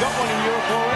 got one in Europe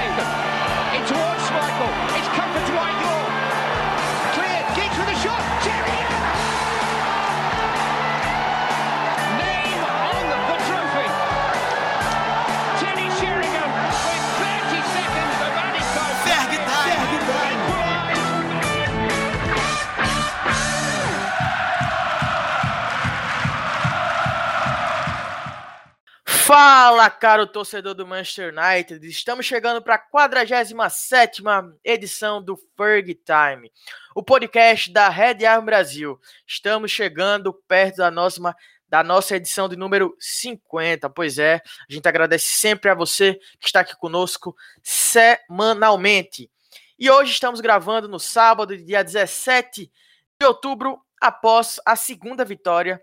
Fala, caro torcedor do Manchester United. Estamos chegando para a 47 edição do Ferg Time, o podcast da Red Arm Brasil. Estamos chegando perto da nossa, da nossa edição de número 50. Pois é, a gente agradece sempre a você que está aqui conosco semanalmente. E hoje estamos gravando no sábado, dia 17 de outubro, após a segunda vitória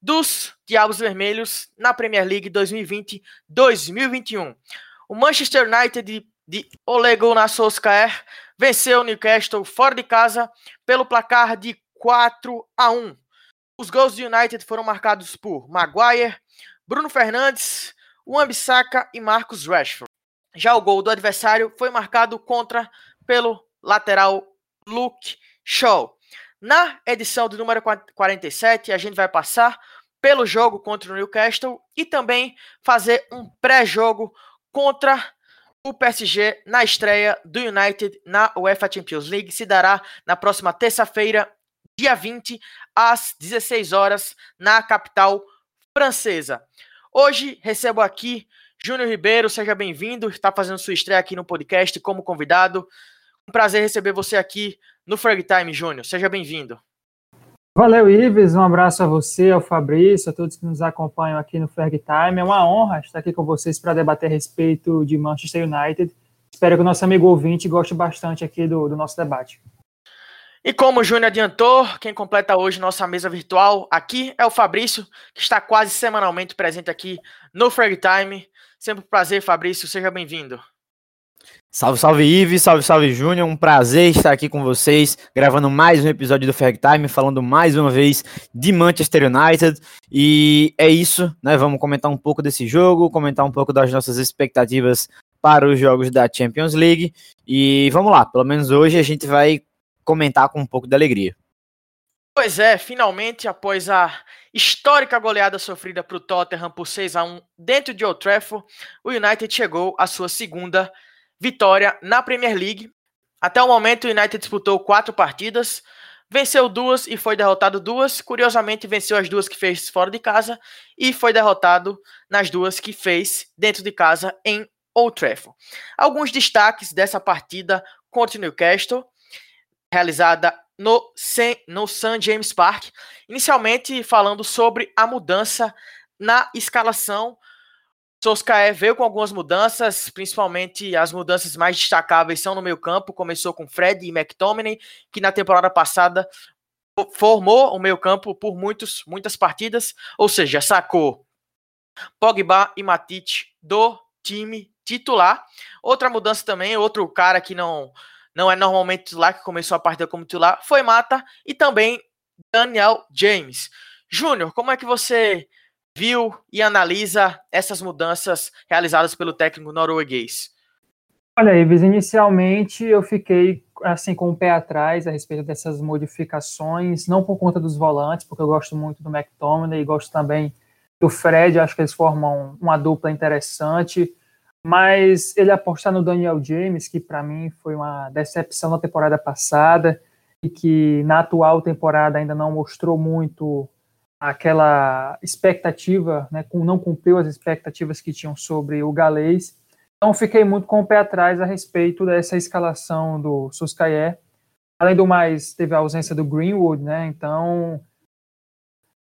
dos Diabos Vermelhos na Premier League 2020-2021. O Manchester United de, Ole Gunnar Solskjaer venceu o Newcastle fora de casa pelo placar de 4 a 1. Os gols do United foram marcados por Maguire, Bruno Fernandes, Wan-Bissaka e Marcus Rashford. Já o gol do adversário foi marcado contra pelo lateral Luke Shaw. Na edição do número 47, a gente vai passar pelo jogo contra o Newcastle e também fazer um pré-jogo contra o PSG na estreia do United na UEFA Champions League. Se dará na próxima terça-feira, dia 20, às 16 horas, na capital francesa. Hoje recebo aqui Júnior Ribeiro, seja bem-vindo, está fazendo sua estreia aqui no podcast como convidado. Um prazer receber você aqui no Frag Time, Júnior. Seja bem-vindo. Valeu, Ives. Um abraço a você, ao Fabrício, a todos que nos acompanham aqui no Ferg Time. É uma honra estar aqui com vocês para debater a respeito de Manchester United. Espero que o nosso amigo ouvinte goste bastante aqui do, do nosso debate. E como o Júnior adiantou, quem completa hoje nossa mesa virtual aqui é o Fabrício, que está quase semanalmente presente aqui no Frag Time. Sempre um prazer, Fabrício. Seja bem-vindo. Salve, salve Ives, salve, salve Júnior. Um prazer estar aqui com vocês, gravando mais um episódio do Ferg Time, falando mais uma vez de Manchester United. E é isso, né? Vamos comentar um pouco desse jogo, comentar um pouco das nossas expectativas para os jogos da Champions League. E vamos lá, pelo menos hoje a gente vai comentar com um pouco de alegria. Pois é, finalmente, após a histórica goleada sofrida para o Tottenham por 6 a 1 dentro de Old Trafford, o United chegou à sua segunda vitória na Premier League. Até o momento, o United disputou quatro partidas, venceu duas e foi derrotado duas. Curiosamente, venceu as duas que fez fora de casa e foi derrotado nas duas que fez dentro de casa em Old Trafford. Alguns destaques dessa partida contra o Newcastle, realizada no, no St. James Park. Inicialmente, falando sobre a mudança na escalação Solskjaer veio com algumas mudanças, principalmente as mudanças mais destacáveis são no meio campo. Começou com Fred e McTominay, que na temporada passada formou o meio campo por muitos, muitas partidas, ou seja, sacou Pogba e Matite do time titular. Outra mudança também, outro cara que não não é normalmente titular, que começou a partida como titular, foi Mata e também Daniel James. Júnior, como é que você viu e analisa essas mudanças realizadas pelo técnico norueguês? Olha, Ives, inicialmente eu fiquei assim com o pé atrás a respeito dessas modificações, não por conta dos volantes, porque eu gosto muito do McTominay e gosto também do Fred, acho que eles formam uma dupla interessante, mas ele apostar no Daniel James, que para mim foi uma decepção na temporada passada e que na atual temporada ainda não mostrou muito aquela expectativa, né, não cumpriu as expectativas que tinham sobre o galês. Então fiquei muito com o pé atrás a respeito dessa escalação do Suscayer. Além do mais, teve a ausência do Greenwood, né? Então,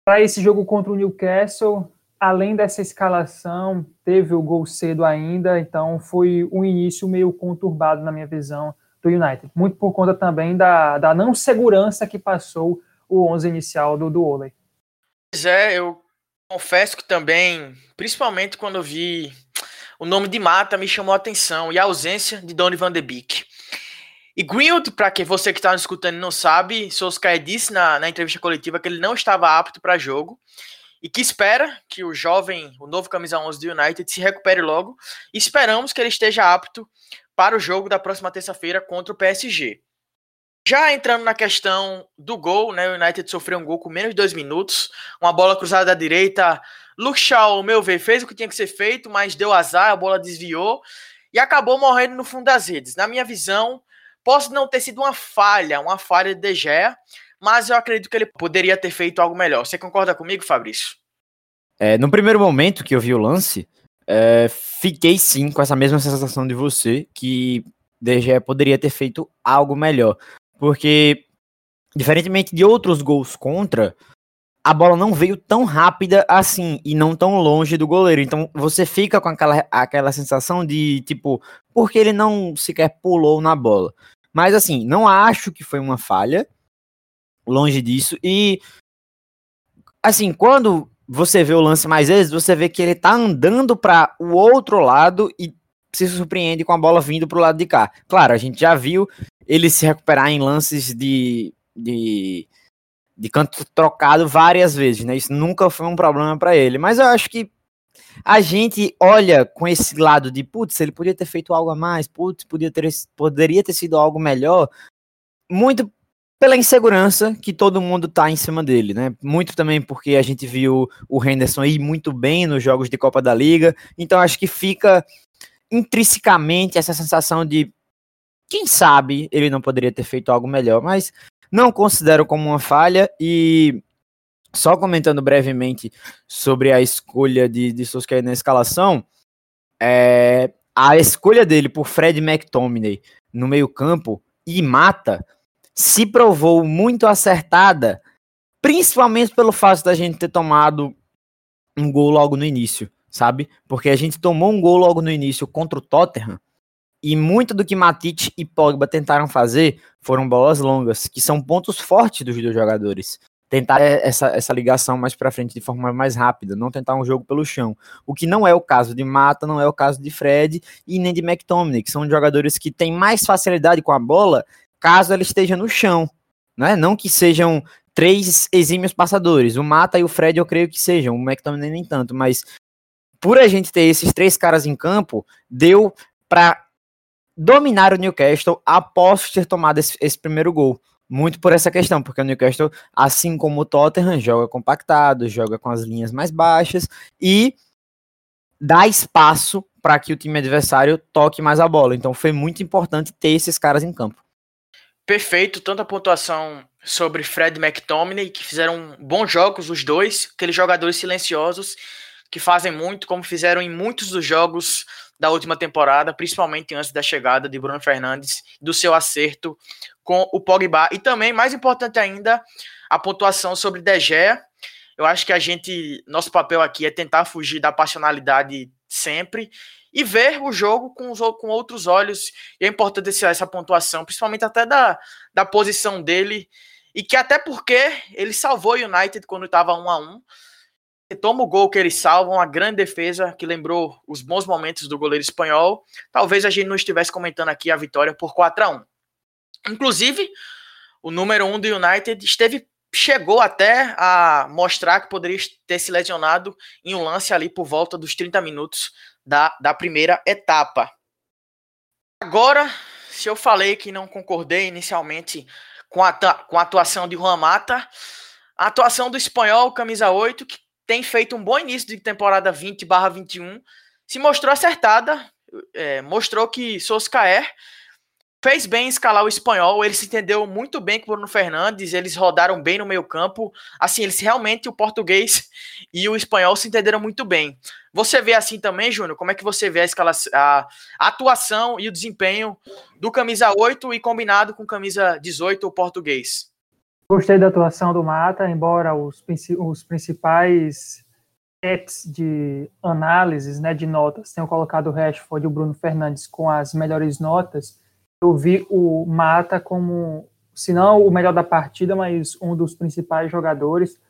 para esse jogo contra o Newcastle, além dessa escalação, teve o gol cedo ainda, então foi um início meio conturbado na minha visão do United. Muito por conta também da, da não segurança que passou o 11 inicial do, do Ole. Pois é, eu confesso que também, principalmente quando eu vi o nome de Mata, me chamou a atenção e a ausência de Donny van de Beek. E Greenwood, para que você que está nos escutando não sabe, Solskjaer disse na, na entrevista coletiva que ele não estava apto para jogo e que espera que o jovem, o novo camisa 11 do United se recupere logo. E esperamos que ele esteja apto para o jogo da próxima terça-feira contra o PSG. Já entrando na questão do gol, né, o United sofreu um gol com menos de dois minutos, uma bola cruzada da direita. Luke Shaw, meu ver, fez o que tinha que ser feito, mas deu azar, a bola desviou e acabou morrendo no fundo das redes. Na minha visão, posso não ter sido uma falha, uma falha de De Gea, mas eu acredito que ele poderia ter feito algo melhor. Você concorda comigo, Fabrício? É, no primeiro momento que eu vi o lance, é, fiquei sim com essa mesma sensação de você, que De Gea poderia ter feito algo melhor. Porque, diferentemente de outros gols contra, a bola não veio tão rápida assim e não tão longe do goleiro. Então você fica com aquela, aquela sensação de tipo, porque ele não sequer pulou na bola. Mas assim, não acho que foi uma falha, longe disso. E assim, quando você vê o lance mais vezes, você vê que ele tá andando para o outro lado e se surpreende com a bola vindo pro lado de cá. Claro, a gente já viu ele se recuperar em lances de, de, de canto trocado várias vezes, né? Isso nunca foi um problema para ele. Mas eu acho que a gente olha com esse lado de, putz, ele podia ter feito algo a mais, putz, podia ter, poderia ter sido algo melhor, muito pela insegurança que todo mundo tá em cima dele, né? Muito também porque a gente viu o Henderson ir muito bem nos jogos de Copa da Liga, então acho que fica intrinsecamente essa sensação de quem sabe ele não poderia ter feito algo melhor, mas não considero como uma falha. E só comentando brevemente sobre a escolha de, de Solskjaer na escalação, é, a escolha dele por Fred McTominay no meio campo e Mata se provou muito acertada, principalmente pelo fato da gente ter tomado um gol logo no início, sabe? Porque a gente tomou um gol logo no início contra o Tottenham e muito do que Matite e Pogba tentaram fazer foram bolas longas, que são pontos fortes dos dois jogadores. Tentar essa, essa ligação mais para frente de forma mais rápida, não tentar um jogo pelo chão. O que não é o caso de Mata, não é o caso de Fred e nem de McTominay, que são jogadores que têm mais facilidade com a bola caso ela esteja no chão. Né? Não que sejam três exímios passadores. O Mata e o Fred eu creio que sejam, o McTominay nem tanto, mas por a gente ter esses três caras em campo, deu para dominar o Newcastle após ter tomado esse, esse, primeiro gol. Muito por essa questão, porque o Newcastle, assim como o Tottenham, joga compactado, joga com as linhas mais baixas e dá espaço para que o time adversário toque mais a bola. Então foi muito importante ter esses caras em campo. Perfeito, tanto a pontuação sobre Fred McTominay, que fizeram bons jogos os dois, aqueles jogadores silenciosos que fazem muito, como fizeram em muitos dos jogos da última temporada, principalmente antes da chegada de Bruno Fernandes, do seu acerto com o Pogba. E também, mais importante ainda, a pontuação sobre De Gea. Eu acho que a gente, nosso papel aqui é tentar fugir da passionalidade sempre e ver o jogo com, os, com outros olhos. E é importante essa, essa pontuação, principalmente até da, da posição dele, e que até porque ele salvou o United quando estava 1 a 1 toma o gol que eles salvam, uma grande defesa que lembrou os bons momentos do goleiro espanhol. Talvez a gente não estivesse comentando aqui a vitória por 4 a 1 Inclusive, o número 1 um do United esteve chegou até a mostrar que poderia ter se lesionado em um lance ali por volta dos 30 minutos da, da primeira etapa. Agora, se eu falei que não concordei inicialmente com a, com a atuação de Juan Mata, a atuação do espanhol, camisa 8, que tem feito um bom início de temporada 20/21, se mostrou acertada, é, mostrou que Soscaer fez bem escalar o espanhol, ele se entendeu muito bem com Bruno Fernandes, eles rodaram bem no meio campo, assim, eles realmente, o português e o espanhol se entenderam muito bem. Você vê assim também, Júnior, como é que você vê a, escala, a atuação e o desempenho do camisa 8 e combinado com camisa 18, o português? Gostei da atuação do Mata, embora os, os principais apps de análises, né, de notas, tenham colocado o Rashford e o Bruno Fernandes com as melhores notas, eu vi o Mata como, se não o melhor da partida, mas um dos principais jogadores,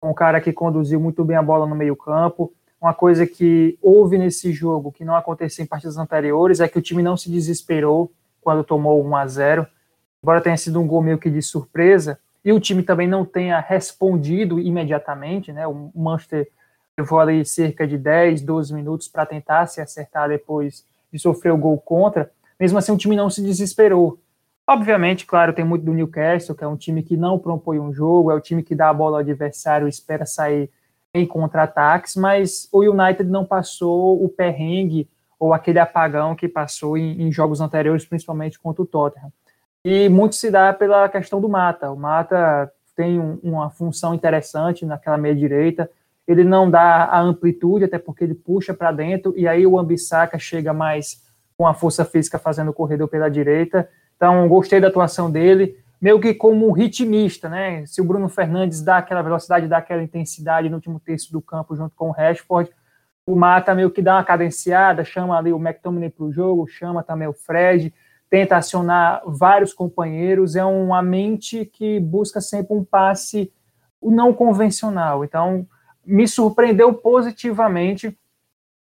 um cara que conduziu muito bem a bola no meio campo. Uma coisa que houve nesse jogo, que não aconteceu em partidas anteriores, é que o time não se desesperou quando tomou 1 a 0 Embora tenha sido um gol meio que de surpresa, e o time também não tenha respondido imediatamente, né? O Manchester levou ali cerca de 10, 12 minutos para tentar se acertar depois de sofrer o gol contra. Mesmo assim, o time não se desesperou. Obviamente, claro, tem muito do Newcastle, que é um time que não propõe um jogo, é o time que dá a bola ao adversário e espera sair em contra-ataques, mas o United não passou o perrengue ou aquele apagão que passou em, em, jogos anteriores, principalmente contra o Tottenham. E muito se dá pela questão do Mata. O Mata tem um, uma função interessante naquela meia direita. Ele não dá a amplitude, até porque ele puxa para dentro, e aí o Ambissaca chega mais com a força física fazendo o corredor pela direita. Então, gostei da atuação dele, meio que como um ritmista, né? Se o Bruno Fernandes dá aquela velocidade, dá aquela intensidade no último terço do campo junto com o Rashford, o Mata meio que dá uma cadenciada, chama ali o McTominay para o jogo, chama também o Fred, tenta acionar vários companheiros, é uma mente que busca sempre um passe não convencional. Então, me surpreendeu positivamente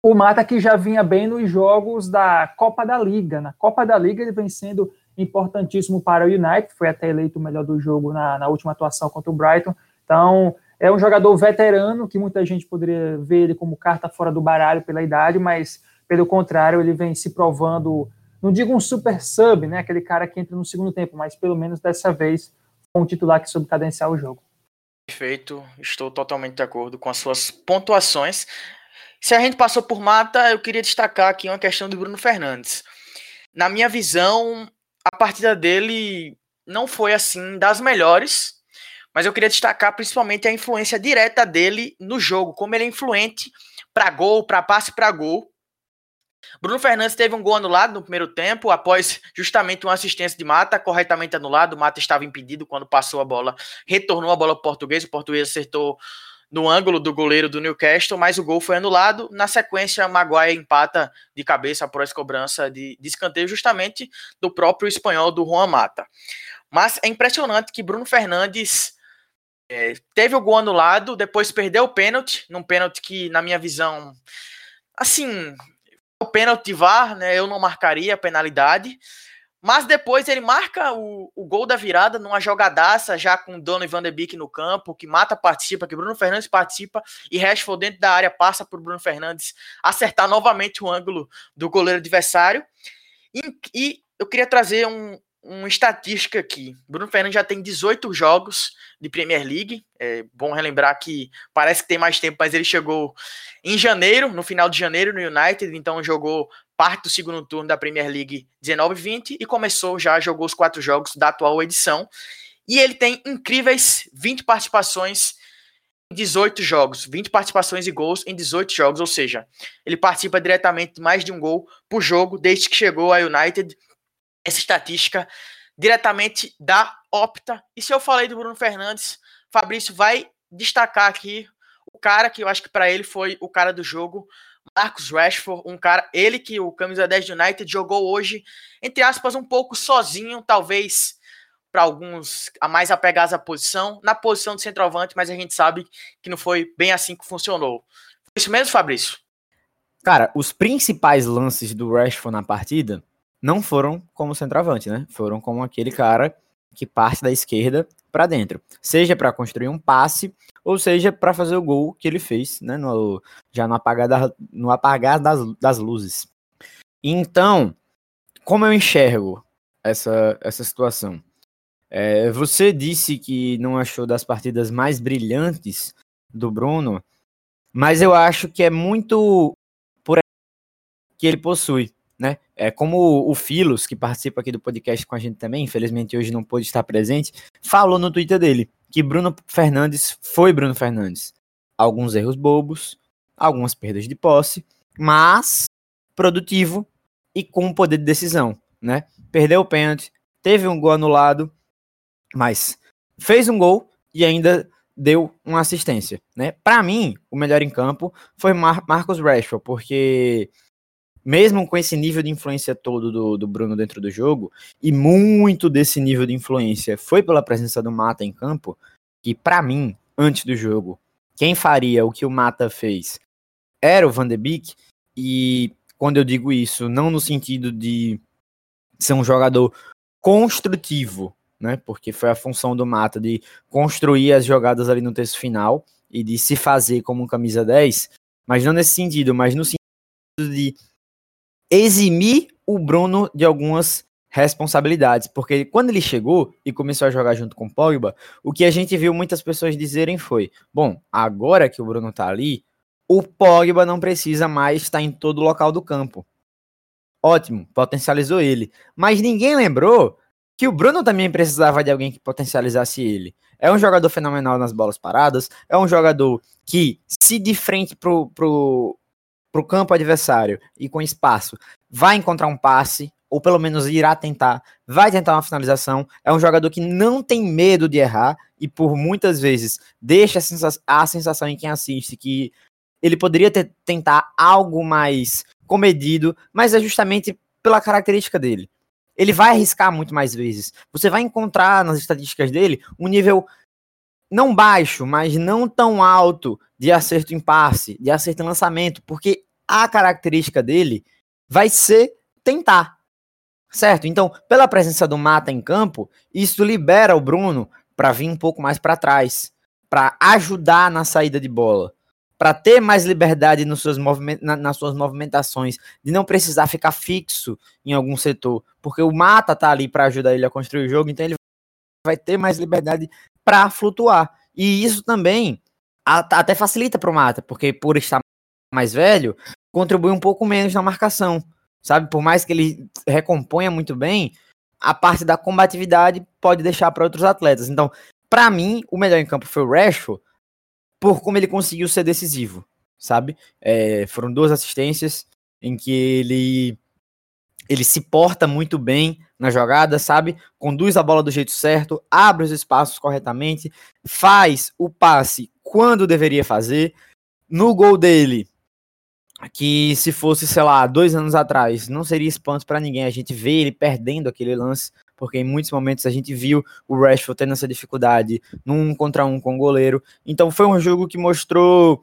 o Mata que já vinha bem nos jogos da Copa da Liga. Na Copa da Liga ele vem sendo importantíssimo para o United, foi até eleito o melhor do jogo na, na última atuação contra o Brighton. Então, é um jogador veterano, que muita gente poderia ver ele como carta fora do baralho pela idade, mas, pelo contrário, ele vem se provando, não digo um super sub, né, aquele cara que entra no segundo tempo, mas pelo menos dessa vez um titular que soube cadenciar o jogo. Perfeito, estou totalmente de acordo com as suas pontuações. Se a gente passou por Mata, eu queria destacar aqui uma questão do Bruno Fernandes. Na minha visão, a partida dele não foi assim das melhores, mas eu queria destacar principalmente a influência direta dele no jogo, como ele é influente para gol, para passe para gol. Bruno Fernandes teve um gol anulado no primeiro tempo, após justamente uma assistência de Mata, corretamente anulado. Mata estava impedido quando passou a bola, retornou a bola para o português. O português acertou no ângulo do goleiro do Newcastle, mas o gol foi anulado. Na sequência, Maguire empata de cabeça após cobrança de, de escanteio, justamente do próprio espanhol do Juan Mata. Mas é impressionante que Bruno Fernandes é, teve o gol anulado, depois perdeu o pênalti, num pênalti que, na minha visão, assim, o pênalti VAR, né, eu não marcaria a penalidade, mas depois ele marca o, o gol da virada numa jogadaça, já com Dono Van de Beek no campo, que Mata participa, que Bruno Fernandes participa, e Rashford dentro da área passa por Bruno Fernandes acertar novamente o ângulo do goleiro adversário. E, e eu queria trazer um, uma estatística aqui. Bruno Fernandes já tem 18 jogos de Premier League. É bom relembrar que parece que tem mais tempo, mas ele chegou em janeiro, no final de janeiro, no United, então jogou parte do segundo turno da Premier League 19-20 e começou já, jogou os quatro jogos da atual edição. E ele tem incríveis 20 participações em 18 jogos, 20 participações e gols em 18 jogos, ou seja, ele participa diretamente de mais de um gol por jogo desde que chegou ao United essa estatística diretamente da Opta. E se eu falei do Bruno Fernandes, Fabrício vai destacar aqui o cara que eu acho que para ele foi o cara do jogo, Marcus Rashford, um cara, ele que o camisa 10 do United jogou hoje, entre aspas, um pouco sozinho, talvez para alguns a mais apegados à posição, na posição de centroavante, mas a gente sabe que não foi bem assim que funcionou. Isso mesmo, Fabrício? Cara, os principais lances do Rashford na partida não foram como centroavante, né? Foram como aquele cara que parte da esquerda para dentro, seja para construir um passe ou seja para fazer o gol que ele fez, né? No, já no apagar, da, no apagar das, das luzes. Então, como eu enxergo essa, essa situação? É, você disse que não achou das partidas mais brilhantes do Bruno, mas eu acho que é muito por que ele possui né? É como o Filos, que participa aqui do podcast com a gente também, infelizmente hoje não pôde estar presente, falou no Twitter dele que Bruno Fernandes foi Bruno Fernandes. Alguns erros bobos, algumas perdas de posse, mas produtivo e com poder de decisão, né? Perdeu o pênalti, teve um gol anulado, mas fez um gol e ainda deu uma assistência, né? Para mim, o melhor em campo foi Mar Marcos Rashford, porque mesmo com esse nível de influência todo do, do Bruno dentro do jogo, e muito desse nível de influência foi pela presença do Mata em campo, que para mim, antes do jogo, quem faria o que o Mata fez era o Van de Beek, e quando eu digo isso, não no sentido de ser um jogador construtivo, né? Porque foi a função do Mata de construir as jogadas ali no terço final e de se fazer como um camisa 10, mas não nesse sentido, mas no sentido de eximir o Bruno de algumas responsabilidades, porque quando ele chegou e começou a jogar junto com o Pogba, o que a gente viu muitas pessoas dizerem foi: bom, agora que o Bruno tá ali, o Pogba não precisa mais estar em todo o local do campo. Ótimo, potencializou ele. Mas ninguém lembrou que o Bruno também precisava de alguém que potencializasse ele. É um jogador fenomenal nas bolas paradas, é um jogador que, se de frente pro, pro, pro campo adversário e com espaço, vai encontrar um passe, ou pelo menos irá tentar, vai tentar uma finalização. É um jogador que não tem medo de errar e por muitas vezes deixa a sensação, a sensação em quem assiste que ele poderia ter, tentar algo mais comedido, mas é justamente pela característica dele. Ele vai arriscar muito mais vezes. Você vai encontrar nas estatísticas dele um nível não baixo, mas não tão alto de acerto em passe, de acerto em lançamento, porque a característica dele vai ser tentar. Certo? Então, pela presença do Mata em campo, isso libera o Bruno para vir um pouco mais para trás, para ajudar na saída de bola, para ter mais liberdade nos seus na, nas suas movimentações, de não precisar ficar fixo em algum setor, porque o Mata tá ali para ajudar ele a construir o jogo, então ele vai ter mais liberdade para flutuar. E isso também até facilita para o Mata, porque por estar mais velho, contribui um pouco menos na marcação sabe? Por mais que ele recomponha muito bem, a parte da combatividade pode deixar para outros atletas. Então, para mim, o melhor em campo foi o Rashford, por como ele conseguiu ser decisivo, sabe? É, foram duas assistências em que ele ele se porta muito bem na jogada, sabe? Conduz a bola do jeito certo, abre os espaços corretamente, faz o passe quando deveria fazer. No gol dele, que se fosse, sei lá, dois anos atrás, não seria espanto para ninguém a gente ver ele perdendo aquele lance, porque em muitos momentos a gente viu o Rashford tendo essa dificuldade num um contra um com o goleiro. Então foi um jogo que mostrou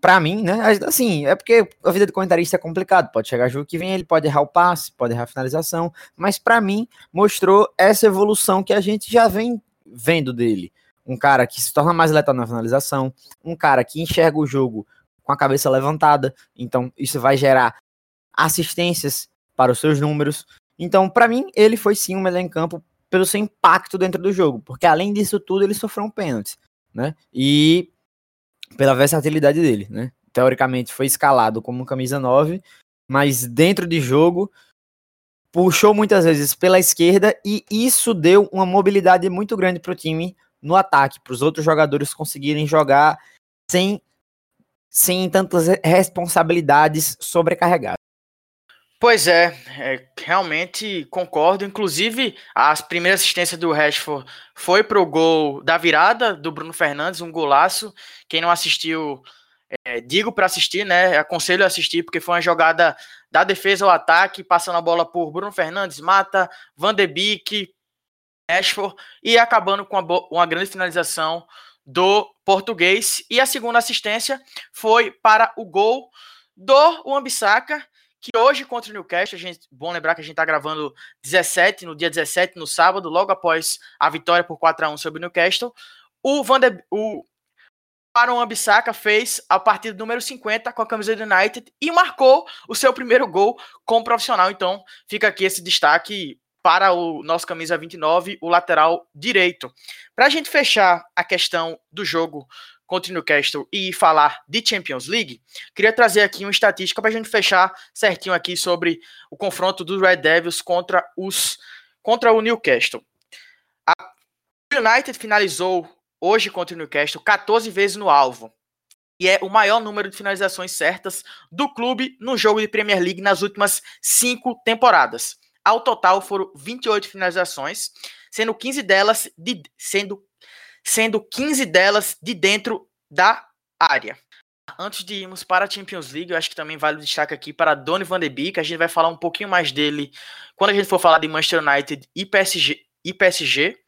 para mim, né? Assim, é porque a vida de comentarista é complicado. Pode chegar jogo que vem, ele pode errar o passe, pode errar a finalização, mas para mim mostrou essa evolução que a gente já vem vendo dele. Um cara que se torna mais letal na finalização, um cara que enxerga o jogo com a cabeça levantada. Então, isso vai gerar assistências para os seus números. Então, para mim, ele foi sim o melhor em campo pelo seu impacto dentro do jogo, porque além disso tudo, ele sofreu um pênalti, né? E pela versatilidade dele, né? Teoricamente foi escalado como camisa 9, mas dentro de jogo puxou muitas vezes pela esquerda e isso deu uma mobilidade muito grande para o time no ataque, para os outros jogadores conseguirem jogar sem sem tantas responsabilidades sobrecarregadas. Pois é, é, realmente concordo. Inclusive, as primeiras assistências do Rashford foi pro gol da virada do Bruno Fernandes, um golaço. Quem não assistiu, é, digo para assistir, né? Aconselho a assistir, porque foi uma jogada da defesa ao ataque, passando a bola por Bruno Fernandes, Mata, Van de Beek, Rashford e acabando com uma, uma grande finalização do português. E a segunda assistência foi para o gol do Wambisaka, que hoje contra o Newcastle, a gente, bom lembrar que a gente está gravando 17, no dia 17, no sábado, logo após a vitória por 4 a 1 sobre o Newcastle, o Van de, o Aaron Ambissaca fez a partida número 50 com a camisa do United e marcou o seu primeiro gol como profissional. Então, fica aqui esse destaque para o nosso camisa 29, o lateral direito. Para a gente fechar a questão do jogo contra o Newcastle e falar de Champions League, queria trazer aqui uma estatística para a gente fechar certinho aqui sobre o confronto dos Red Devils contra os contra o Newcastle. A United finalizou hoje contra o Newcastle 14 vezes no alvo. E é o maior número de finalizações certas do clube no jogo de Premier League nas últimas cinco temporadas. Ao total foram 28 finalizações, sendo 15 delas de, sendo, sendo 15 delas de dentro da área. Antes de irmos para a Champions League, eu acho que também vale o destaque aqui para Donny van de Beek, a gente vai falar um pouquinho mais dele quando a gente for falar de Manchester United e PSG, e PSG.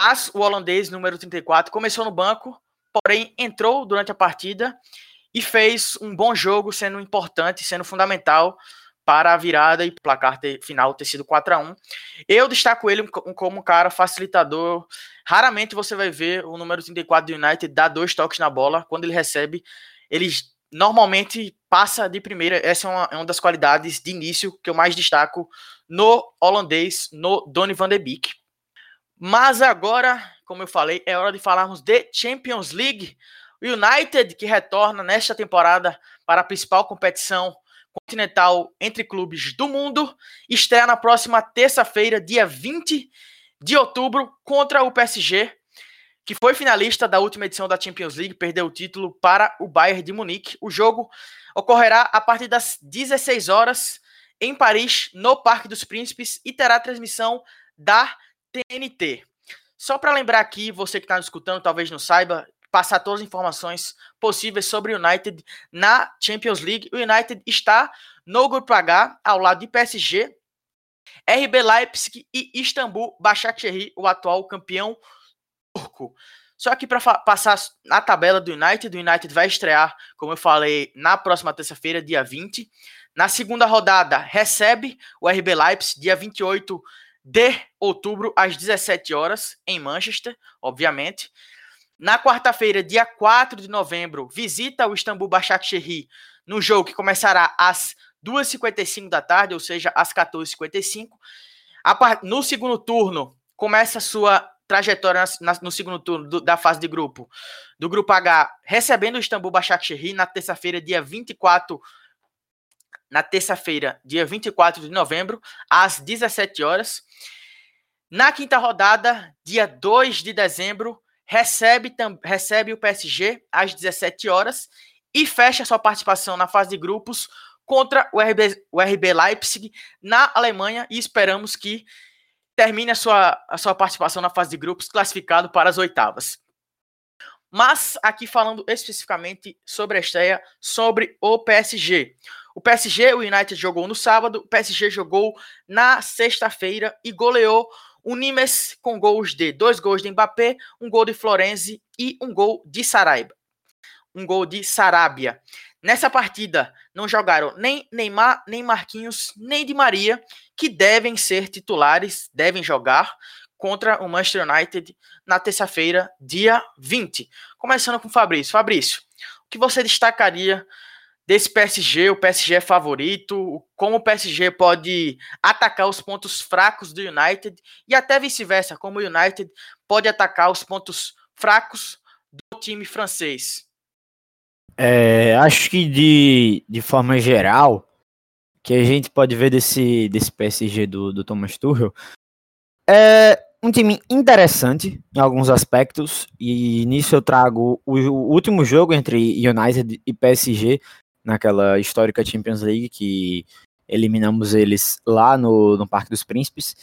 Mas o holandês, número 34, começou no banco, porém entrou durante a partida e fez um bom jogo, sendo importante, sendo fundamental para a virada e placar ter, final ter sido 4 a 1 Eu destaco ele como um cara facilitador. Raramente você vai ver o número 34 do United dar dois toques na bola. Quando ele recebe, ele normalmente passa de primeira. Essa é uma, é uma das qualidades de início que eu mais destaco no holandês, no Donny van de Beek. Mas agora, como eu falei, é hora de falarmos de Champions League. United, que retorna nesta temporada para a principal competição continental entre clubes do mundo, estreia na próxima terça-feira, dia 20 de outubro, contra o PSG, que foi finalista da última edição da Champions League, perdeu o título para o Bayern de Munique. O jogo ocorrerá a partir das 16 horas em Paris, no Parque dos Príncipes, e terá transmissão da TNT. Só para lembrar aqui, você que está escutando talvez não saiba, passar todas as informações possíveis sobre o United na Champions League. O United está no grupo H, ao lado de PSG, RB Leipzig e Istambul Başakşehir, o atual campeão turco. Só que para passar na tabela do United, o United vai estrear, como eu falei, na próxima terça-feira, dia 20. Na segunda rodada, recebe o RB Leipzig, dia 28 de outubro, às 17 horas, em Manchester, obviamente. Na quarta-feira, dia 4 de novembro, visita o Istambul Başakşehir no jogo que começará às 2h55 da tarde, ou seja, às 14h55. No segundo turno, começa a sua trajetória no segundo turno da fase de grupo, do grupo H, recebendo o Istambul Başakşehir na terça-feira, dia 24 na terça-feira, dia 24 de novembro, às 17 horas. Na quinta rodada, dia 2 de dezembro, recebe, recebe o PSG às 17 horas e fecha sua participação na fase de grupos contra o RB, o RB Leipzig na Alemanha e esperamos que termine a sua, a sua participação na fase de grupos classificado para as oitavas. Mas aqui falando especificamente sobre a estreia, sobre o PSG. O PSG, o United jogou no sábado, o PSG jogou na sexta-feira e goleou o Nimes com gols de dois gols de Mbappé, um gol de Florenzi e um gol de Saraiva. Um gol de Sarabia. Nessa partida não jogaram nem Neymar, nem Marquinhos, nem Di Maria, que devem ser titulares, devem jogar contra o Manchester United na terça-feira, dia 20. Começando com o Fabrício. Fabrício, o que você destacaria desse PSG, o PSG é favorito, como o PSG pode atacar os pontos fracos do United e até vice-versa, como o United pode atacar os pontos fracos do time francês. É, acho que de, de forma geral, que a gente pode ver desse, desse PSG do, do Thomas Tuchel, é um time interessante em alguns aspectos, e nisso eu trago o, o último jogo entre United e PSG, naquela histórica Champions League que eliminamos eles lá no, no Parque dos Príncipes,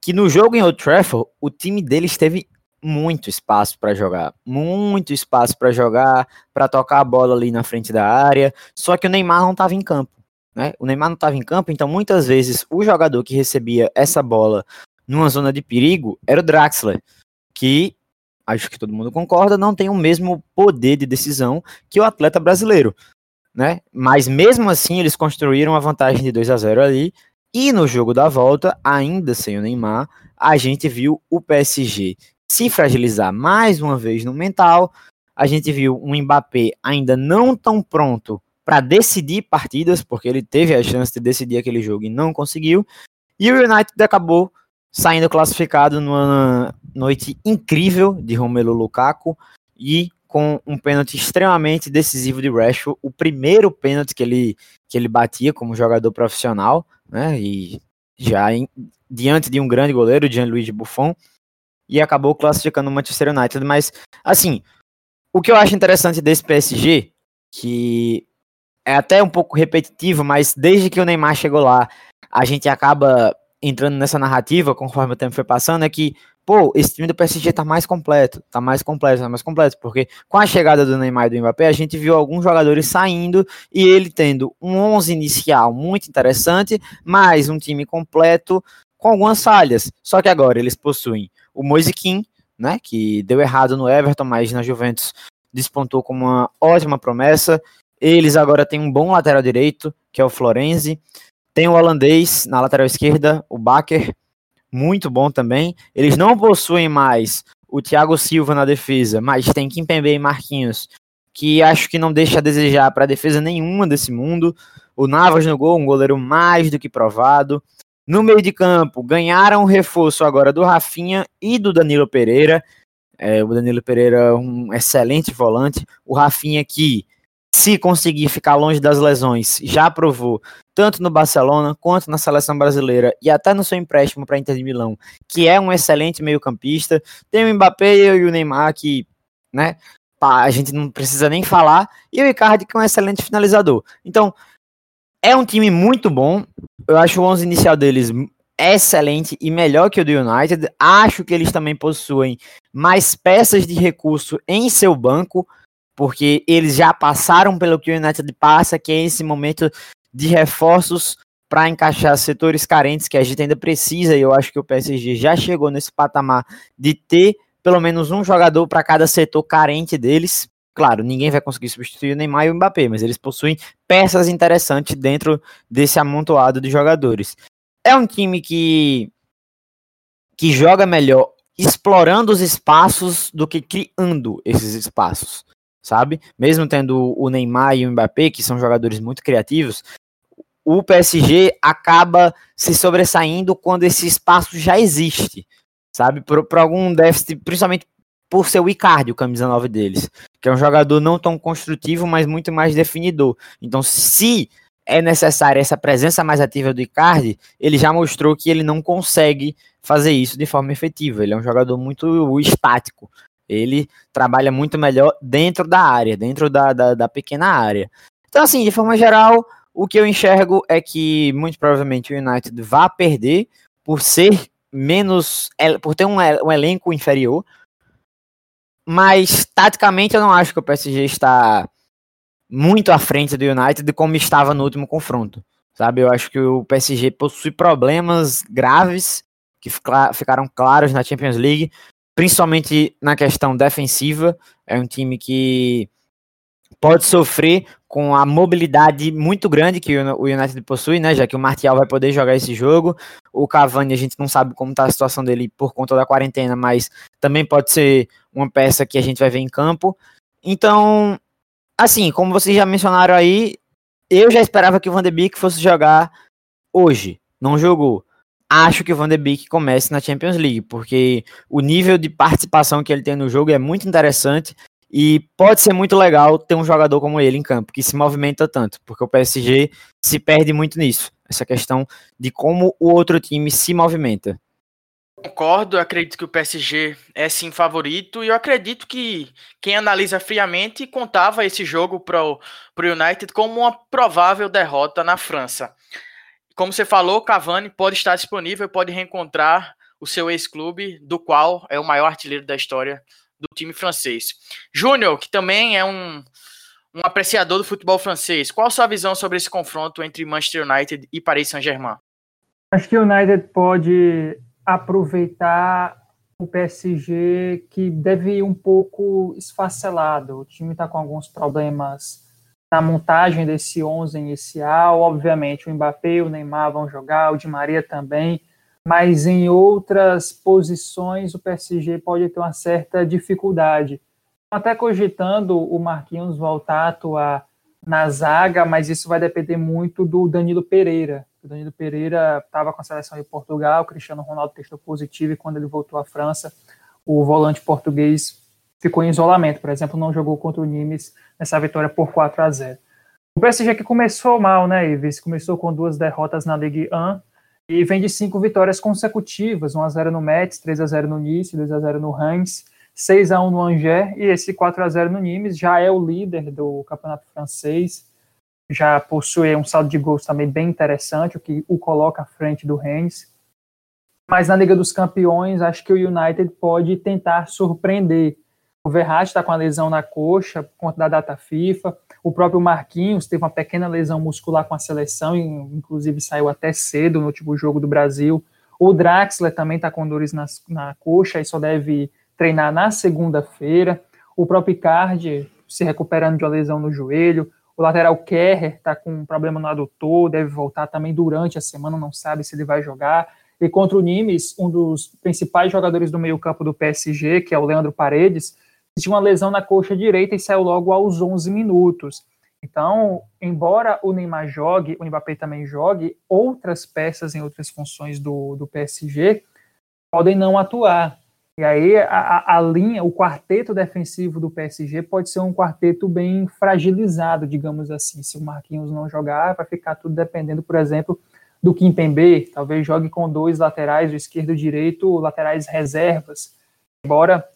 que no jogo em Old Trafford, o time deles teve muito espaço para jogar, muito espaço para jogar, para tocar a bola ali na frente da área, só que o Neymar não estava em campo, né? O Neymar não estava em campo, então muitas vezes o jogador que recebia essa bola numa zona de perigo era o Draxler, que acho que todo mundo concorda, não tem o mesmo poder de decisão que o atleta brasileiro né? Mas mesmo assim eles construíram uma vantagem de 2 a 0 ali. E no jogo da volta, ainda sem o Neymar, a gente viu o PSG se fragilizar mais uma vez no mental. A gente viu um Mbappé ainda não tão pronto para decidir partidas, porque ele teve a chance de decidir aquele jogo e não conseguiu. E o United acabou saindo classificado numa noite incrível de Romelu Lukaku e com um pênalti extremamente decisivo de Rashford, o primeiro pênalti que ele, que ele batia como jogador profissional, né, e já em, diante de um grande goleiro, Gianluigi Buffon, e acabou classificando o Manchester United, mas, assim, o que eu acho interessante desse PSG, que é até um pouco repetitivo, mas desde que o Neymar chegou lá, a gente acaba entrando nessa narrativa, conforme o tempo foi passando, é que pô, esse time do PSG tá mais completo, tá mais completo, tá mais completo, porque com a chegada do Neymar e do Mbappé, a gente viu alguns jogadores saindo e ele tendo um 11 inicial muito interessante, mais um time completo com algumas falhas. Só que agora eles possuem o Moise Kean, né, que deu errado no Everton, mas na Juventus despontou como uma ótima promessa. Eles agora têm um bom lateral direito, que é o Florenzi. Tem o holandês na lateral esquerda, o Baker, muito bom também. Eles não possuem mais o Thiago Silva na defesa, mas tem Kimpembe e Marquinhos, que acho que não deixa a desejar para defesa nenhuma desse mundo. O Navas no gol, um goleiro mais do que provado. No meio de campo, ganharam o reforço agora do Rafinha e do Danilo Pereira. É, o Danilo Pereira, um excelente volante. O Rafinha, que se conseguir ficar longe das lesões, já provou, tanto no Barcelona quanto na seleção brasileira e até no seu empréstimo para Inter de Milão, que é um excelente meio-campista. Tem o Mbappé e o Neymar, que né, a gente não precisa nem falar, e o Icardi, que é um excelente finalizador. Então, é um time muito bom. Eu acho o 11 inicial deles excelente e melhor que o do United. Acho que eles também possuem mais peças de recurso em seu banco, porque eles já passaram pelo que o United passa, que é esse momento de reforços para encaixar setores carentes que a gente ainda precisa, e eu acho que o PSG já chegou nesse patamar de ter pelo menos um jogador para cada setor carente deles. Claro, ninguém vai conseguir substituir o Neymar e o Mbappé, mas eles possuem peças interessantes dentro desse amontoado de jogadores. É um time que, que joga melhor explorando os espaços do que criando esses espaços, sabe? Mesmo tendo o Neymar e o Mbappé, que são jogadores muito criativos, o PSG acaba se sobressaindo quando esse espaço já existe sabe? Por, por algum déficit, principalmente por ser o Icardi, o camisa 9 deles, que é um jogador não tão construtivo, mas muito mais definidor. Então, se é necessária essa presença mais ativa do Icardi, ele já mostrou que ele não consegue fazer isso de forma efetiva. Ele é um jogador muito estático. Ele trabalha muito melhor dentro da área, dentro da, da, da pequena área. Então, assim, de forma geral, o que eu enxergo é que muito provavelmente o United vai perder por ser menos. por ter um, elenco inferior. Mas, taticamente, eu não acho que o PSG está muito à frente do United como estava no último confronto. Sabe? Eu acho que o PSG possui problemas graves que ficaram claros na Champions League, principalmente na questão defensiva. É um time que pode sofrer com a mobilidade muito grande que o United possui, né? Já que o Martial vai poder jogar esse jogo. O Cavani, a gente não sabe como está a situação dele por conta da quarentena, mas também pode ser uma peça que a gente vai ver em campo. Então, assim, como vocês já mencionaram aí, eu já esperava que o Van de Beek fosse jogar hoje. Não jogou. Acho que o Van de Beek comece na Champions League, porque o nível de participação que ele tem no jogo é muito interessante e pode ser muito legal ter um jogador como ele em campo, que se movimenta tanto, porque o PSG se perde muito nisso, essa questão de como o outro time se movimenta. Concordo, acredito que o PSG é sim favorito e eu acredito que quem analisa friamente contava esse jogo para o United como uma provável derrota na França. Como você falou, Cavani pode estar disponível, pode reencontrar o seu ex-clube, do qual é o maior artilheiro da história do time francês. Júnior, que também é um, um apreciador do futebol francês, qual sua visão sobre esse confronto entre Manchester United e Paris Saint-Germain? Acho que o United pode aproveitar o PSG que deve ir um pouco esfacelado. O time está com alguns problemas na montagem desse 11 inicial. Obviamente, o Mbappé e o Neymar vão jogar, o Di Maria também mas em outras posições o PSG pode ter uma certa dificuldade. Até cogitando o Marquinhos voltar a atuar na zaga, mas isso vai depender muito do Danilo Pereira. O Danilo Pereira estava com a seleção de Portugal, o Cristiano Ronaldo testou positivo e quando ele voltou à França, o volante português ficou em isolamento. Por exemplo, não jogou contra o Nimes nessa vitória por 4 a 0. O PSG que começou mal, né, Ives? Começou com duas derrotas na Ligue 1 e vem de cinco vitórias consecutivas, 1x0 no Metz, 3x0 no Nice, 2x0 no Reims, 6x1 no Angers e esse 4x0 no Nimes, já é o líder do campeonato francês, já possui um saldo de gols também bem interessante, o que o coloca à frente do Reims. Mas na Liga dos Campeões, acho que o United pode tentar surpreender. O Verratti está com a lesão na coxa, por conta da data FIFA. O próprio Marquinhos teve uma pequena lesão muscular com a seleção, inclusive saiu até cedo no último jogo do Brasil. O Draxler também está com dores na, na coxa e só deve treinar na segunda-feira. O próprio Icardi se recuperando de uma lesão no joelho. O lateral Kerr está com um problema no adutor, deve voltar também durante a semana, não sabe se ele vai jogar. E contra o Nimes, um dos principais jogadores do meio-campo do PSG, que é o Leandro Paredes, tinha uma lesão na coxa direita e saiu logo aos 11 minutos. Então, embora o Neymar jogue, o Mbappé também jogue, outras peças em outras funções do, do PSG podem não atuar. E aí a, a, linha, o quarteto defensivo do PSG pode ser um quarteto bem fragilizado, digamos assim. Se o Marquinhos não jogar, vai ficar tudo dependendo, por exemplo, do Kimpembe. Talvez jogue com dois laterais, o esquerdo e o direito, laterais reservas. Embora,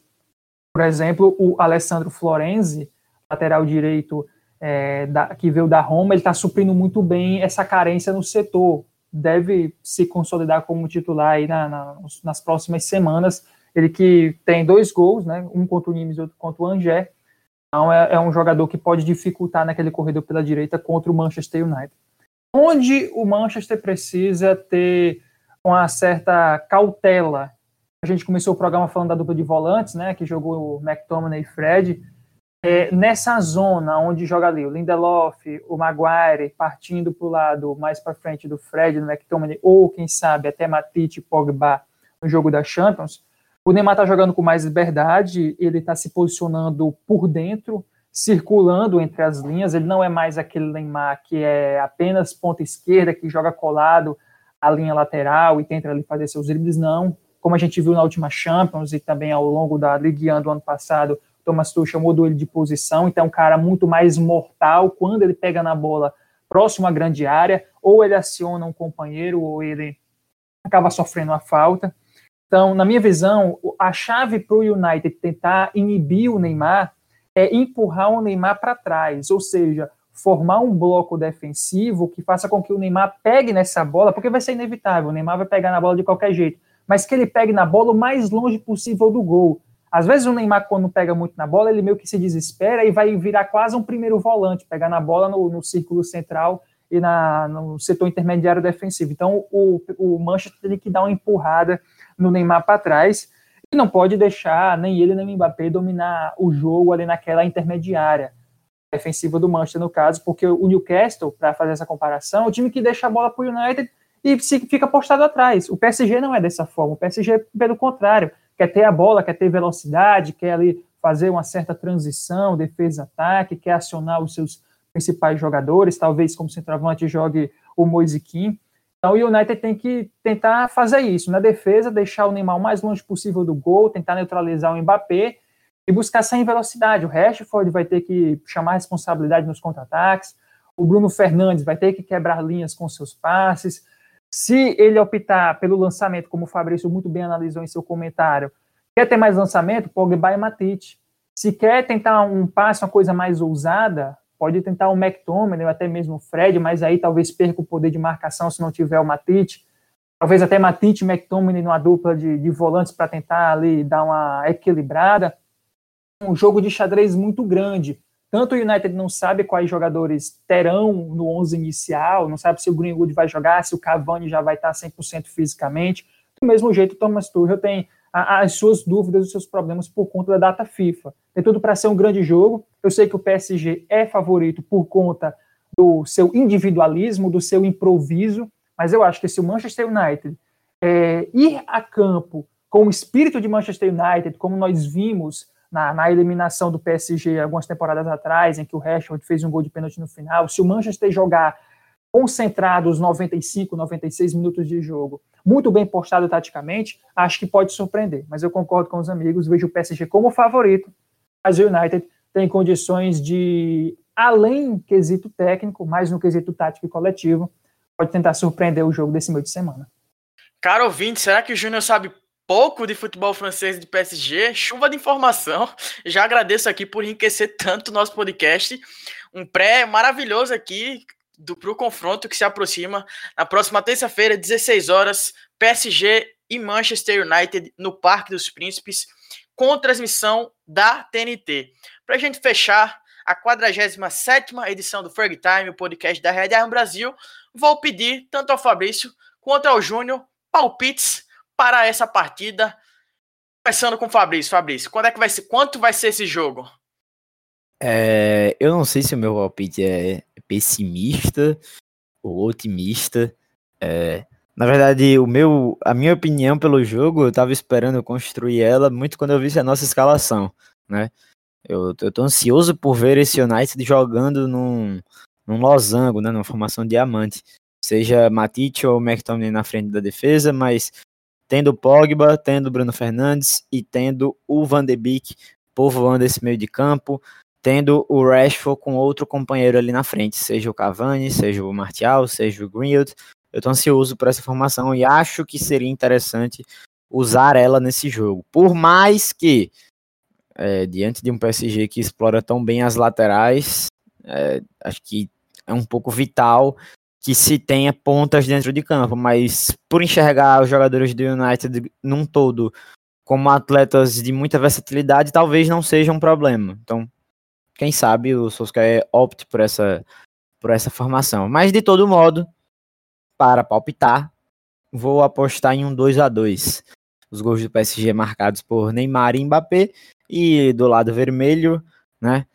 por exemplo, o Alessandro Florenzi, lateral direito é, da, que veio da Roma, ele está suprindo muito bem essa carência no setor. Deve se consolidar como titular aí na, na, nas próximas semanas ele que tem dois gols, né? Um contra o Nimes e outro contra o Angers. Então é, é, um jogador que pode dificultar naquele corredor pela direita contra o Manchester United. Onde o Manchester precisa ter uma certa cautela. A gente começou o programa falando da dupla de volantes, né? Que jogou o McTominay e Fred. É, nessa zona onde joga ali o Lindelof, o Maguire partindo para o lado mais para frente do Fred, do McTominay, ou quem sabe até Matite Pogba no jogo da Champions, o Neymar está jogando com mais liberdade, ele está se posicionando por dentro, circulando entre as linhas. Ele não é mais aquele Neymar que é apenas ponta esquerda, que joga colado à linha lateral e tenta ali fazer seus dribles, não. Como a gente viu na última Champions e também ao longo da Ligue 1 do ano passado, Thomas Tuchel mudou ele de posição, então é um cara muito mais mortal quando ele pega na bola próximo à grande área, ou ele aciona um companheiro, ou ele acaba sofrendo a falta. Então, na minha visão, a chave para o United tentar inibir o Neymar é empurrar o Neymar para trás, ou seja, formar um bloco defensivo que faça com que o Neymar pegue nessa bola, porque vai ser inevitável, o Neymar vai pegar na bola de qualquer jeito, mas que ele pegue na bola o mais longe possível do gol. Às vezes o Neymar, quando pega muito na bola, ele meio que se desespera e vai virar quase um primeiro volante, pegar na bola no, no círculo central e na, no setor intermediário defensivo. Então o, o Manchester tem que dar uma empurrada no Neymar para trás e não pode deixar nem ele nem o Mbappé dominar o jogo ali naquela intermediária defensiva do Manchester no caso, porque o Newcastle, para fazer essa comparação, é o time que deixa a bola para o United e fica postado atrás. O PSG não é dessa forma, o PSG pelo contrário, quer ter a bola, quer ter velocidade, quer ali fazer uma certa transição, defesa-ataque, quer acionar os seus principais jogadores, talvez como centroavante jogue o Moise Kim. Então o United tem que tentar fazer isso. Na defesa, deixar o Neymar o mais longe possível do gol, tentar neutralizar o Mbappé e buscar sem velocidade. O Rashford vai ter que chamar responsabilidade nos contra-ataques. O Bruno Fernandes vai ter que quebrar linhas com seus passes. Se ele optar pelo lançamento, como o Fabrício muito bem analisou em seu comentário, quer ter mais lançamento, Pogba e Matite. Se quer tentar um passe, uma coisa mais ousada, pode tentar o McTominay ou até mesmo o Fred, mas aí talvez perca o poder de marcação se não tiver o Matite. Talvez até Matite e McTominay numa dupla de, de volantes para tentar ali dar uma equilibrada. Um jogo de xadrez muito grande. Tanto o United não sabe quais jogadores terão no 11 inicial, não sabe se o Greenwood vai jogar, se o Cavani já vai estar 100% fisicamente. Do mesmo jeito, o Thomas Tuchel tem as suas dúvidas, os seus problemas por conta da data FIFA. Tem tudo para ser um grande jogo. Eu sei que o PSG é favorito por conta do seu individualismo, do seu improviso, mas eu acho que se o Manchester United é, ir a campo com o espírito de Manchester United, como nós vimos na, na, eliminação do PSG algumas temporadas atrás, em que o Rashford fez um gol de pênalti no final, se o Manchester jogar concentrado os 95, 96 minutos de jogo, muito bem postado taticamente, acho que pode surpreender. Mas eu concordo com os amigos, vejo o PSG como favorito, mas o United tem condições de, além quesito técnico, mais no quesito tático e coletivo, pode tentar surpreender o jogo desse meio de semana. Cara ouvinte, será que o Júnior sabe pouco de futebol francês de PSG? Chuva de informação. Já agradeço aqui por enriquecer tanto o nosso podcast. Um pré maravilhoso aqui, do pro confronto que se aproxima na próxima terça-feira, 16 horas, PSG e Manchester United no Parque dos Príncipes, com transmissão da TNT. Para a gente fechar a 47 edição do Ferg Time, o podcast da Red Arm Brasil, vou pedir tanto ao Fabrício quanto ao Júnior palpites para essa partida. Começando com o Fabrício. Fabrício, quando é que vai ser, quanto vai ser esse jogo? É, eu não sei se o meu palpite é pessimista ou otimista. É, na verdade, o meu, a minha opinião pelo jogo, eu tava esperando construir ela muito quando eu vi a nossa escalação, né? Eu, tô ansioso por ver esse United jogando num, num losango, né? Numa formação diamante. Seja Matite ou McTominay na frente da defesa, mas tendo o Pogba, tendo o Bruno Fernandes e tendo o Van de Beek povoando esse meio de campo, tendo o Rashford com outro companheiro ali na frente, seja o Cavani, seja o Martial, seja o Greenwood, eu tô ansioso por essa formação e acho que seria interessante usar ela nesse jogo. Por mais que, é, diante de um PSG que explora tão bem as laterais, é, acho que é um pouco vital que se tenha pontas dentro de campo, mas por enxergar os jogadores do United num todo como atletas de muita versatilidade, talvez não seja um problema. Então, quem sabe o Solskjaer opte por essa, por essa formação. Mas, de todo modo, para palpitar, vou apostar em um 2 a 2 Os gols do PSG marcados por Neymar e Mbappé. E do lado vermelho, né?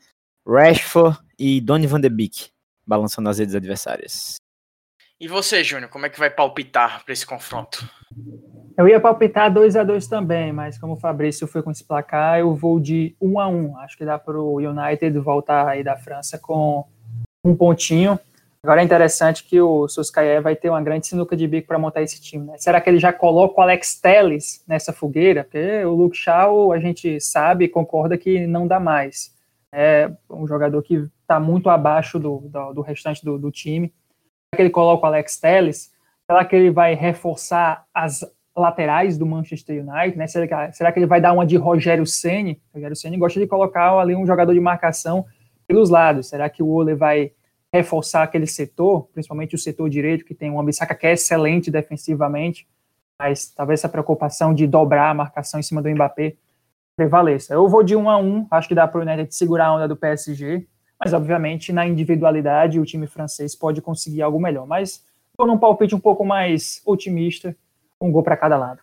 Rashford e Donny van de Beek, balançando as redes adversárias. E você, Júnior, como é que vai palpitar para esse confronto? Eu ia palpitar 2 a 2 também, mas como o Fabrício foi com esse placar, eu vou de 1 a 1 Acho que dá para o United voltar aí da França com um pontinho. Agora é interessante que o Suscaia vai ter uma grande sinuca de bico para montar esse time. Né? Será que ele já coloca o Alex Telles nessa fogueira? Porque o Luke Shaw, a gente sabe e concorda que não dá mais. É um jogador que está muito abaixo do, do, do restante do, do, time. Que ele coloca o Alex Telles? Será que ele vai reforçar as laterais do Manchester United? Né? Será, que, será que ele vai dar uma de Rogério Ceni? Rogério Ceni gosta de colocar ali um jogador de marcação pelos lados. Será que o Ole vai reforçar aquele setor, principalmente o setor direito, que tem uma Bissaka que é excelente defensivamente, mas talvez essa preocupação de dobrar a marcação em cima do Mbappé prevaleça. Eu vou de um a um, acho que dá para o United segurar a onda do PSG, mas obviamente na individualidade o time francês pode conseguir algo melhor. Mas vou num palpite um pouco mais otimista, um gol para cada lado.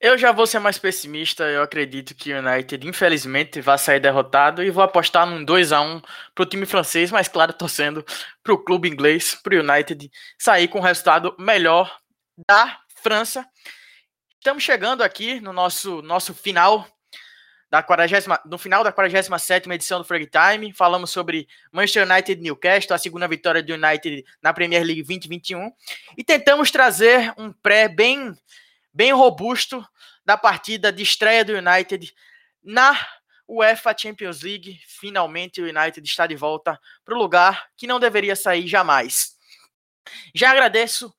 Eu já vou ser mais pessimista. Eu acredito que o United, infelizmente, vai sair derrotado e vou apostar num 2 a 1 para o time francês, mas claro, torcendo para o clube inglês, para o United sair com um resultado melhor da França. Estamos chegando aqui no nosso, nosso final da 40, no final da 47 edição do Frag Time. Falamos sobre Manchester United Newcastle, a segunda vitória do United na Premier League 2021 e tentamos trazer um pré bem bem robusto da partida de estreia do United na UEFA Champions League. Finalmente o United está de volta para o lugar que não deveria sair jamais. Já agradeço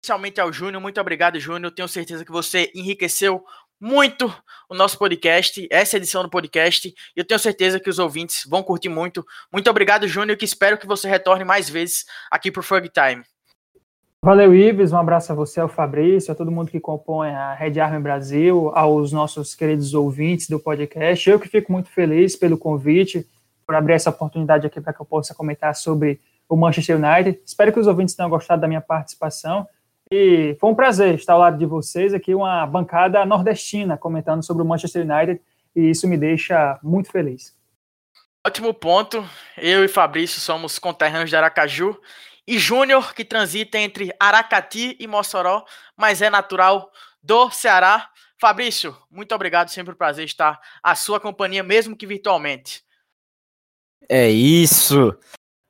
especialmente ao Júnior. Muito obrigado, Júnior. Tenho certeza que você enriqueceu muito o nosso podcast, essa edição do podcast. Eu tenho certeza que os ouvintes vão curtir muito. Muito obrigado, Júnior, que espero que você retorne mais vezes aqui para o Fug Time. Valeu, Ives. Um abraço a você, ao Fabrício, a todo mundo que compõe a Red Army Brasil, aos nossos queridos ouvintes do podcast. Eu que fico muito feliz pelo convite, por abrir essa oportunidade aqui para que eu possa comentar sobre o Manchester United. Espero que os ouvintes tenham gostado da minha participação. E foi um prazer estar ao lado de vocês aqui, uma bancada nordestina comentando sobre o Manchester United, e isso me deixa muito feliz. Ótimo ponto. Eu e Fabrício somos conterrâneos de Aracaju e Júnior, que transita entre Aracati e Mossoró, mas é natural do Ceará. Fabrício, muito obrigado, sempre um prazer estar à sua companhia, mesmo que virtualmente. É isso.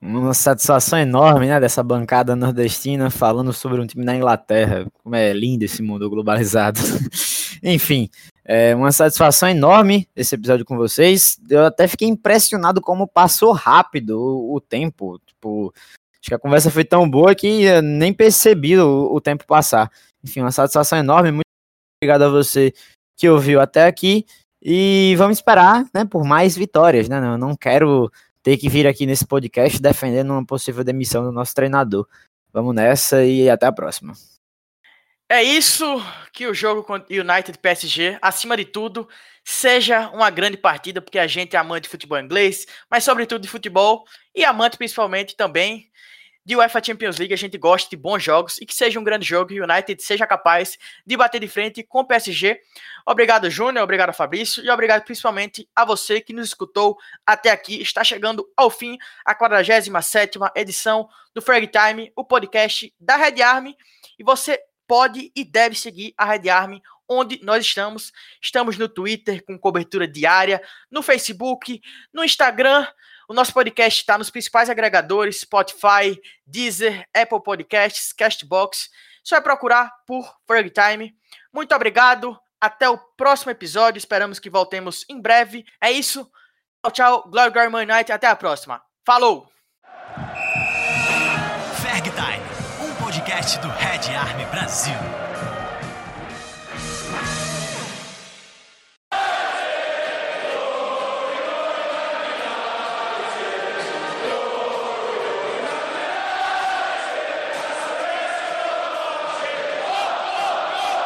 Uma satisfação enorme, né, dessa bancada nordestina falando sobre um time da Inglaterra. Como é lindo esse mundo globalizado. Enfim, é uma satisfação enorme esse episódio com vocês. Eu até fiquei impressionado como passou rápido o, o tempo. Tipo, Acho que a conversa foi tão boa que nem percebi o, o tempo passar. Enfim, uma satisfação enorme. Muito obrigado a você que ouviu até aqui. E vamos esperar né, por mais vitórias. Né? Eu não quero ter que vir aqui nesse podcast defendendo uma possível demissão do nosso treinador. Vamos nessa e até a próxima. É isso que o jogo contra United PSG, acima de tudo, seja uma grande partida, porque a gente é amante de futebol inglês, mas sobretudo de futebol, e amante principalmente também de UEFA Champions League, a gente gosta de bons jogos e que seja um grande jogo e o United seja capaz de bater de frente com o PSG. Obrigado, Júnior, obrigado, Fabrício, e obrigado principalmente a você que nos escutou até aqui. Está chegando ao fim a 47 edição do Frag Time, o podcast da Red Army, e você pode e deve seguir a Red Army onde nós estamos. Estamos no Twitter com cobertura diária, no Facebook, no Instagram, o nosso podcast está nos principais agregadores: Spotify, Deezer, Apple Podcasts, Castbox. Só é procurar por Ferg Time. Muito obrigado. Até o próximo episódio. Esperamos que voltemos em breve. É isso. Tchau, tchau. Glory Garman Night. Até a próxima. Falou! Ferg Time, um podcast do Red Army Brasil.